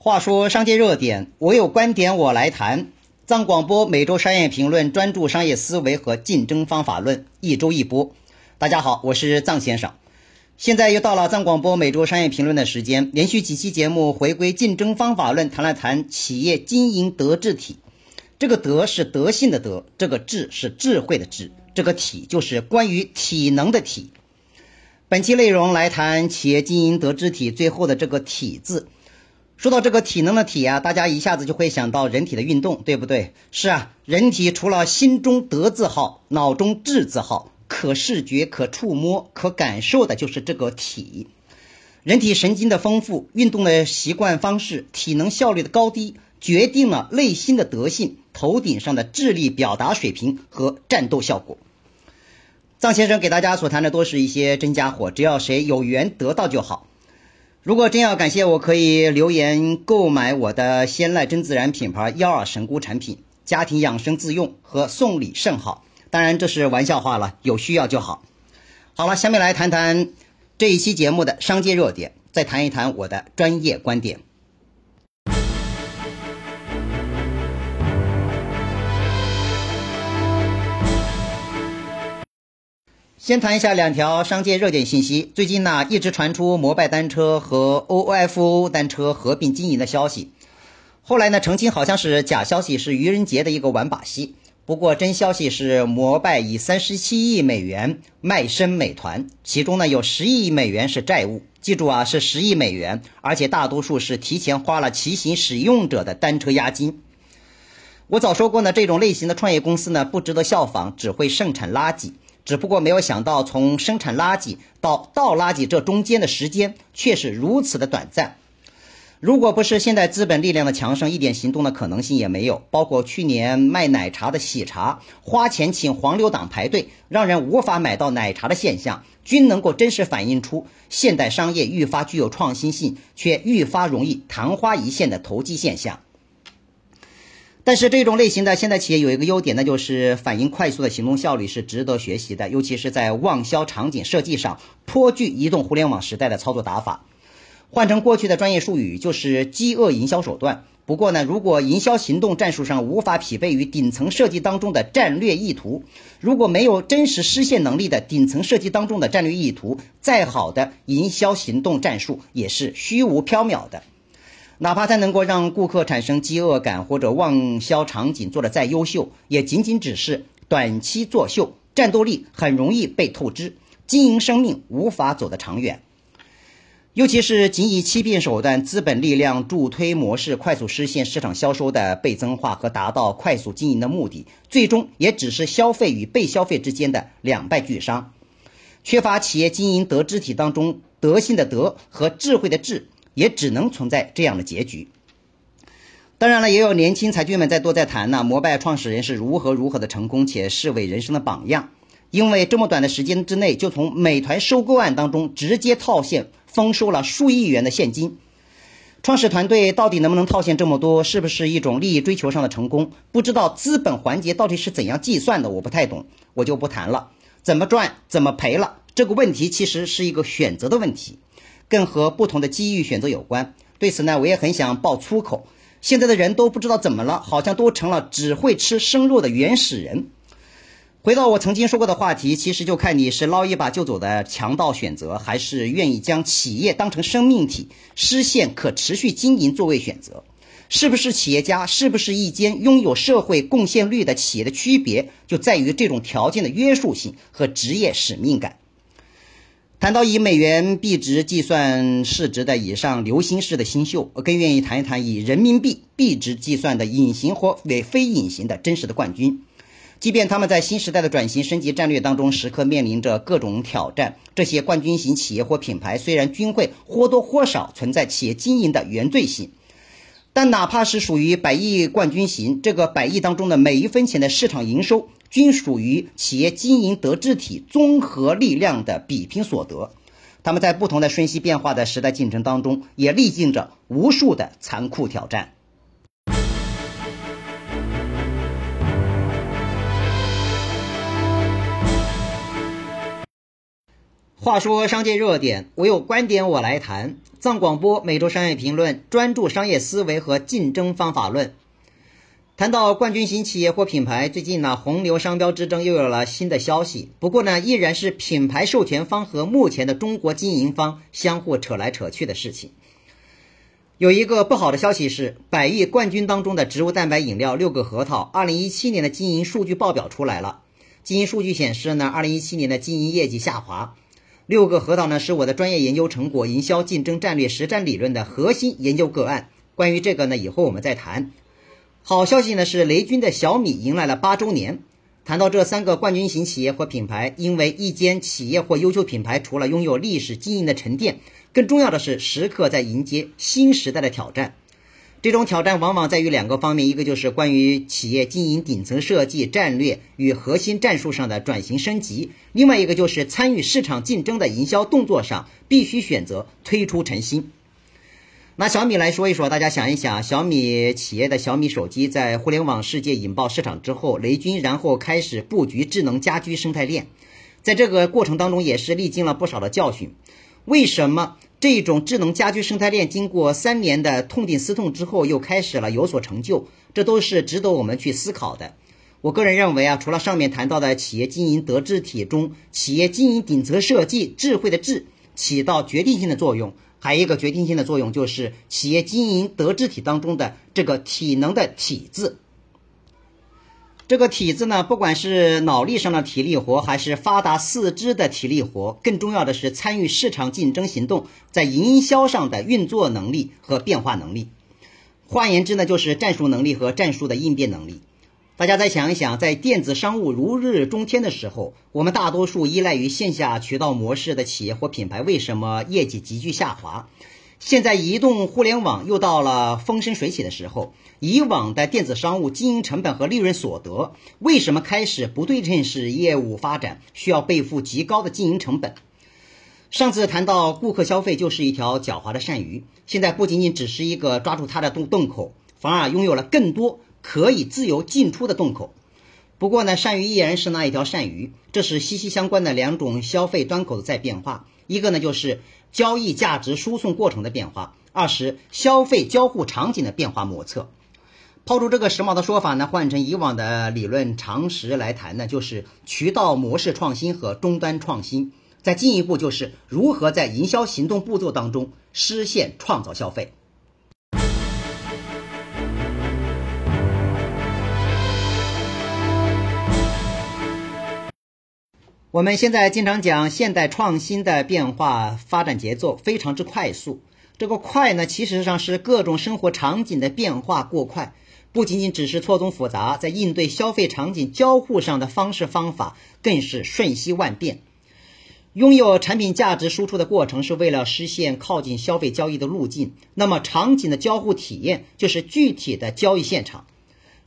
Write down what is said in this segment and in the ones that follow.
话说商界热点，我有观点我来谈。藏广播每周商业评论，专注商业思维和竞争方法论，一周一播。大家好，我是藏先生。现在又到了藏广播每周商业评论的时间，连续几期节目回归竞争方法论，谈了谈企业经营德智体。这个德是德性的德，这个智是智慧的智，这个体就是关于体能的体。本期内容来谈企业经营德智体最后的这个体字。说到这个体能的体啊，大家一下子就会想到人体的运动，对不对？是啊，人体除了心中德字号，脑中智字号。可视觉、可触摸、可感受的，就是这个体。人体神经的丰富、运动的习惯方式、体能效率的高低，决定了内心的德性、头顶上的智力表达水平和战斗效果。藏先生给大家所谈的都是一些真家伙，只要谁有缘得到就好。如果真要感谢我，可以留言购买我的鲜籁真自然品牌幺二神菇产品，家庭养生自用和送礼甚好。当然，这是玩笑话了，有需要就好。好了，下面来谈谈这一期节目的商界热点，再谈一谈我的专业观点。先谈一下两条商界热点信息。最近呢，一直传出摩拜单车和 OFO 单车合并经营的消息，后来呢，澄清好像是假消息，是愚人节的一个玩把戏。不过，真消息是，摩拜以三十七亿美元卖身美团，其中呢有十亿美元是债务。记住啊，是十亿美元，而且大多数是提前花了骑行使用者的单车押金。我早说过呢，这种类型的创业公司呢不值得效仿，只会盛产垃圾。只不过没有想到，从生产垃圾到倒垃圾这中间的时间却是如此的短暂。如果不是现在资本力量的强盛，一点行动的可能性也没有。包括去年卖奶茶的喜茶，花钱请黄牛党排队，让人无法买到奶茶的现象，均能够真实反映出现代商业愈发具有创新性，却愈发容易昙花一现的投机现象。但是这种类型的现代企业有一个优点，那就是反应快速的行动效率是值得学习的，尤其是在旺销场景设计上，颇具移动互联网时代的操作打法。换成过去的专业术语，就是饥饿营销手段。不过呢，如果营销行动战术上无法匹配于顶层设计当中的战略意图，如果没有真实实现能力的顶层设计当中的战略意图，再好的营销行动战术也是虚无缥缈的。哪怕它能够让顾客产生饥饿感，或者旺销场景做得再优秀，也仅仅只是短期作秀，战斗力很容易被透支，经营生命无法走得长远。尤其是仅以欺骗手段、资本力量助推模式快速实现市场销售的倍增化和达到快速经营的目的，最终也只是消费与被消费之间的两败俱伤。缺乏企业经营德智体当中德性的德和智慧的智，也只能存在这样的结局。当然了，也有年轻才俊们在多在谈呢，摩拜创始人是如何如何的成功，且视为人生的榜样。因为这么短的时间之内，就从美团收购案当中直接套现。丰收了数亿元的现金，创始团队到底能不能套现这么多？是不是一种利益追求上的成功？不知道资本环节到底是怎样计算的，我不太懂，我就不谈了。怎么赚，怎么赔了？这个问题其实是一个选择的问题，更和不同的机遇选择有关。对此呢，我也很想爆粗口。现在的人都不知道怎么了，好像都成了只会吃生肉的原始人。回到我曾经说过的话题，其实就看你是捞一把就走的强盗选择，还是愿意将企业当成生命体，实现可持续经营作为选择。是不是企业家，是不是一间拥有社会贡献率的企业的区别，就在于这种条件的约束性和职业使命感。谈到以美元币值计算市值的以上流星式的新秀，我更愿意谈一谈以人民币币值计算的隐形或非非隐形的真实的冠军。即便他们在新时代的转型升级战略当中时刻面临着各种挑战，这些冠军型企业或品牌虽然均会或多或少存在企业经营的原罪性，但哪怕是属于百亿冠军型，这个百亿当中的每一分钱的市场营收，均属于企业经营德智体综合力量的比拼所得。他们在不同的瞬息变化的时代进程当中，也历经着无数的残酷挑战。话说商界热点，我有观点我来谈。藏广播每周商业评论，专注商业思维和竞争方法论。谈到冠军型企业或品牌，最近呢，红牛商标之争又有了新的消息。不过呢，依然是品牌授权方和目前的中国经营方相互扯来扯去的事情。有一个不好的消息是，百亿冠军当中的植物蛋白饮料六个核桃，二零一七年的经营数据报表出来了。经营数据显示呢，二零一七年的经营业绩下滑。六个核桃呢，是我的专业研究成果——营销竞争战略实战理论的核心研究个案。关于这个呢，以后我们再谈。好消息呢是，雷军的小米迎来了八周年。谈到这三个冠军型企业或品牌，因为一间企业或优秀品牌，除了拥有历史经营的沉淀，更重要的是时刻在迎接新时代的挑战。这种挑战往往在于两个方面：一个就是关于企业经营顶层设计、战略与核心战术上的转型升级；另外一个就是参与市场竞争的营销动作上，必须选择推出诚新。拿小米来说一说，大家想一想，小米企业的小米手机在互联网世界引爆市场之后，雷军然后开始布局智能家居生态链，在这个过程当中也是历经了不少的教训。为什么这种智能家居生态链经过三年的痛定思痛之后又开始了有所成就？这都是值得我们去思考的。我个人认为啊，除了上面谈到的企业经营德智体中，企业经营顶层设计智慧的智起到决定性的作用。还有一个决定性的作用，就是企业经营德智体当中的这个体能的体字。这个体字呢，不管是脑力上的体力活，还是发达四肢的体力活，更重要的是参与市场竞争行动，在营销上的运作能力和变化能力。换言之呢，就是战术能力和战术的应变能力。大家再想一想，在电子商务如日中天的时候，我们大多数依赖于线下渠道模式的企业或品牌，为什么业绩急剧下滑？现在移动互联网又到了风生水起的时候，以往的电子商务经营成本和利润所得，为什么开始不对称式业务发展，需要背负极高的经营成本？上次谈到顾客消费就是一条狡猾的鳝鱼，现在不仅仅只是一个抓住它的洞洞口，反而拥有了更多。可以自由进出的洞口，不过呢，鳝鱼依然是那一条鳝鱼，这是息息相关的两种消费端口的在变化。一个呢就是交易价值输送过程的变化，二十消费交互场景的变化莫测。抛出这个时髦的说法呢，换成以往的理论常识来谈呢，就是渠道模式创新和终端创新。再进一步就是如何在营销行动步骤当中实现创造消费。我们现在经常讲现代创新的变化发展节奏非常之快速，这个快呢，其实上是各种生活场景的变化过快，不仅仅只是错综复杂，在应对消费场景交互上的方式方法更是瞬息万变。拥有产品价值输出的过程是为了实现靠近消费交易的路径，那么场景的交互体验就是具体的交易现场。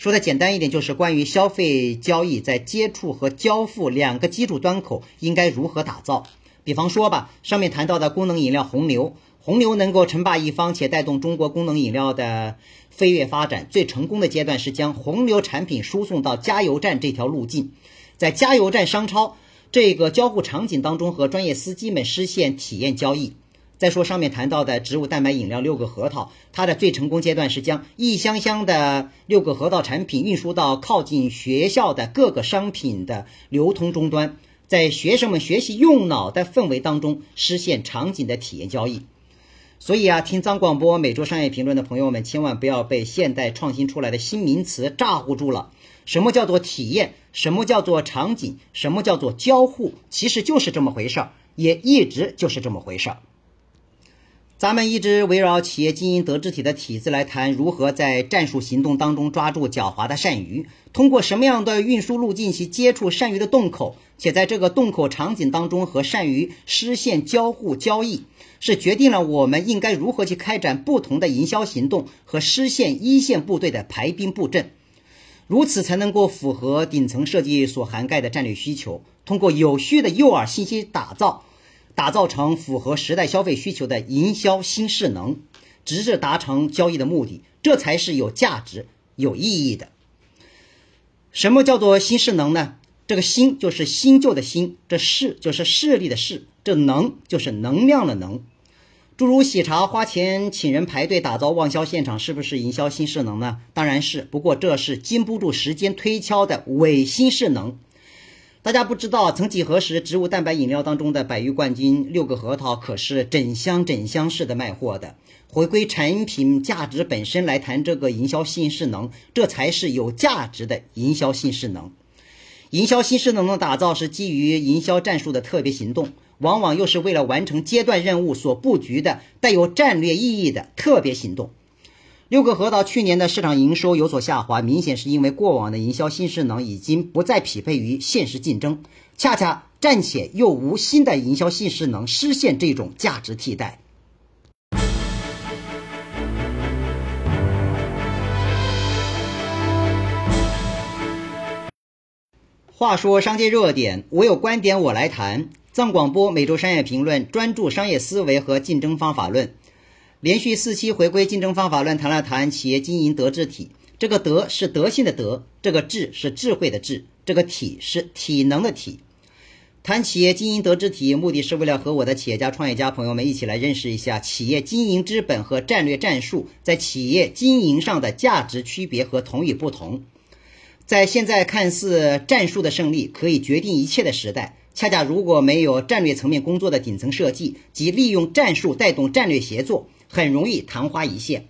说的简单一点，就是关于消费交易在接触和交付两个基础端口应该如何打造。比方说吧，上面谈到的功能饮料红牛，红牛能够称霸一方且带动中国功能饮料的飞跃发展，最成功的阶段是将红牛产品输送到加油站这条路径，在加油站商超这个交互场景当中和专业司机们实现体验交易。再说上面谈到的植物蛋白饮料六个核桃，它的最成功阶段是将一箱箱的六个核桃产品运输到靠近学校的各个商品的流通终端，在学生们学习用脑的氛围当中实现场景的体验交易。所以啊，听张广播每周商业评论的朋友们，千万不要被现代创新出来的新名词咋呼住了。什么叫做体验？什么叫做场景？什么叫做交互？其实就是这么回事儿，也一直就是这么回事儿。咱们一直围绕企业经营德智体的体制来谈，如何在战术行动当中抓住狡猾的鳝鱼，通过什么样的运输路径去接触鳝鱼的洞口，且在这个洞口场景当中和鳝鱼实现交互交易，是决定了我们应该如何去开展不同的营销行动和实现一线部队的排兵布阵，如此才能够符合顶层设计所涵盖的战略需求，通过有序的诱饵信息打造。打造成符合时代消费需求的营销新势能，直至达成交易的目的，这才是有价值、有意义的。什么叫做新势能呢？这个“新”就是新旧的“新”，这“势”就是势力的“势”，这“能”就是能量的“能”。诸如喜茶花钱请人排队打造旺销现场，是不是营销新势能呢？当然是，不过这是经不住时间推敲的伪新势能。大家不知道，曾几何时，植物蛋白饮料当中的百誉冠军六个核桃可是整箱整箱式的卖货的。回归产品价值本身来谈这个营销新势能，这才是有价值的营销新势能。营销新势能的打造是基于营销战术的特别行动。往往又是为了完成阶段任务所布局的带有战略意义的特别行动。六个核桃去年的市场营收有所下滑，明显是因为过往的营销新势能已经不再匹配于现实竞争，恰恰暂且又无新的营销新势能实现这种价值替代。话说商界热点，我有观点我来谈。藏广播每周商业评论，专注商业思维和竞争方法论。连续四期回归竞争方法论，谈了谈企业经营德智体。这个德是德性的德，这个智是智慧的智，这个体是体能的体。谈企业经营德智体，目的是为了和我的企业家、创业家朋友们一起来认识一下企业经营之本和战略战术在企业经营上的价值区别和同与不同。在现在看似战术的胜利可以决定一切的时代。恰恰如果没有战略层面工作的顶层设计及利用战术带动战略协作，很容易昙花一现。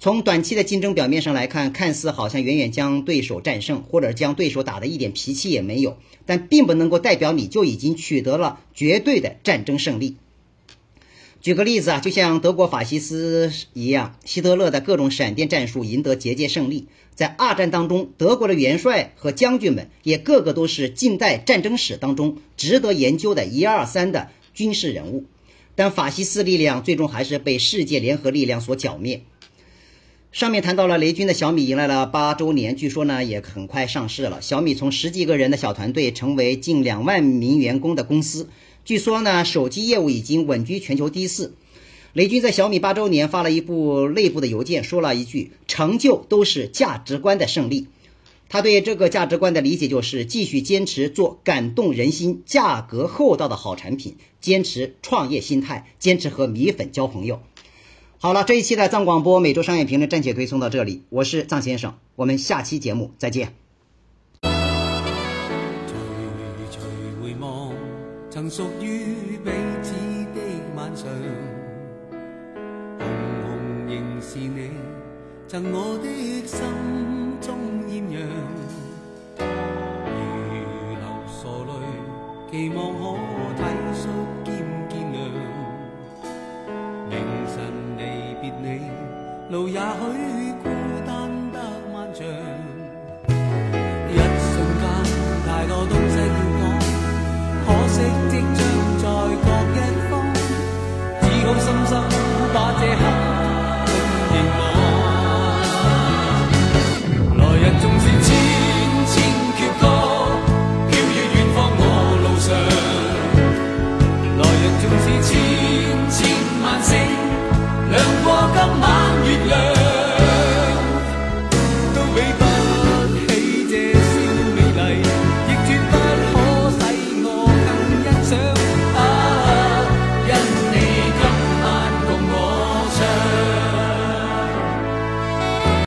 从短期的竞争表面上来看，看似好像远远将对手战胜，或者将对手打得一点脾气也没有，但并不能够代表你就已经取得了绝对的战争胜利。举个例子啊，就像德国法西斯一样，希特勒的各种闪电战术赢得节节胜利。在二战当中，德国的元帅和将军们也个个都是近代战争史当中值得研究的一二三的军事人物。但法西斯力量最终还是被世界联合力量所剿灭。上面谈到了雷军的小米迎来了八周年，据说呢也很快上市了。小米从十几个人的小团队成为近两万名员工的公司。据说呢，手机业务已经稳居全球第四。雷军在小米八周年发了一部内部的邮件，说了一句：“成就都是价值观的胜利。”他对这个价值观的理解就是继续坚持做感动人心、价格厚道的好产品，坚持创业心态，坚持和米粉交朋友。好了，这一期的藏广播每周商业评论暂且推送到这里，我是藏先生，我们下期节目再见。曾属于彼此的晚上，红红仍是你，赠我的心如流傻泪，期望可体恤兼见谅。明晨离别你，路也许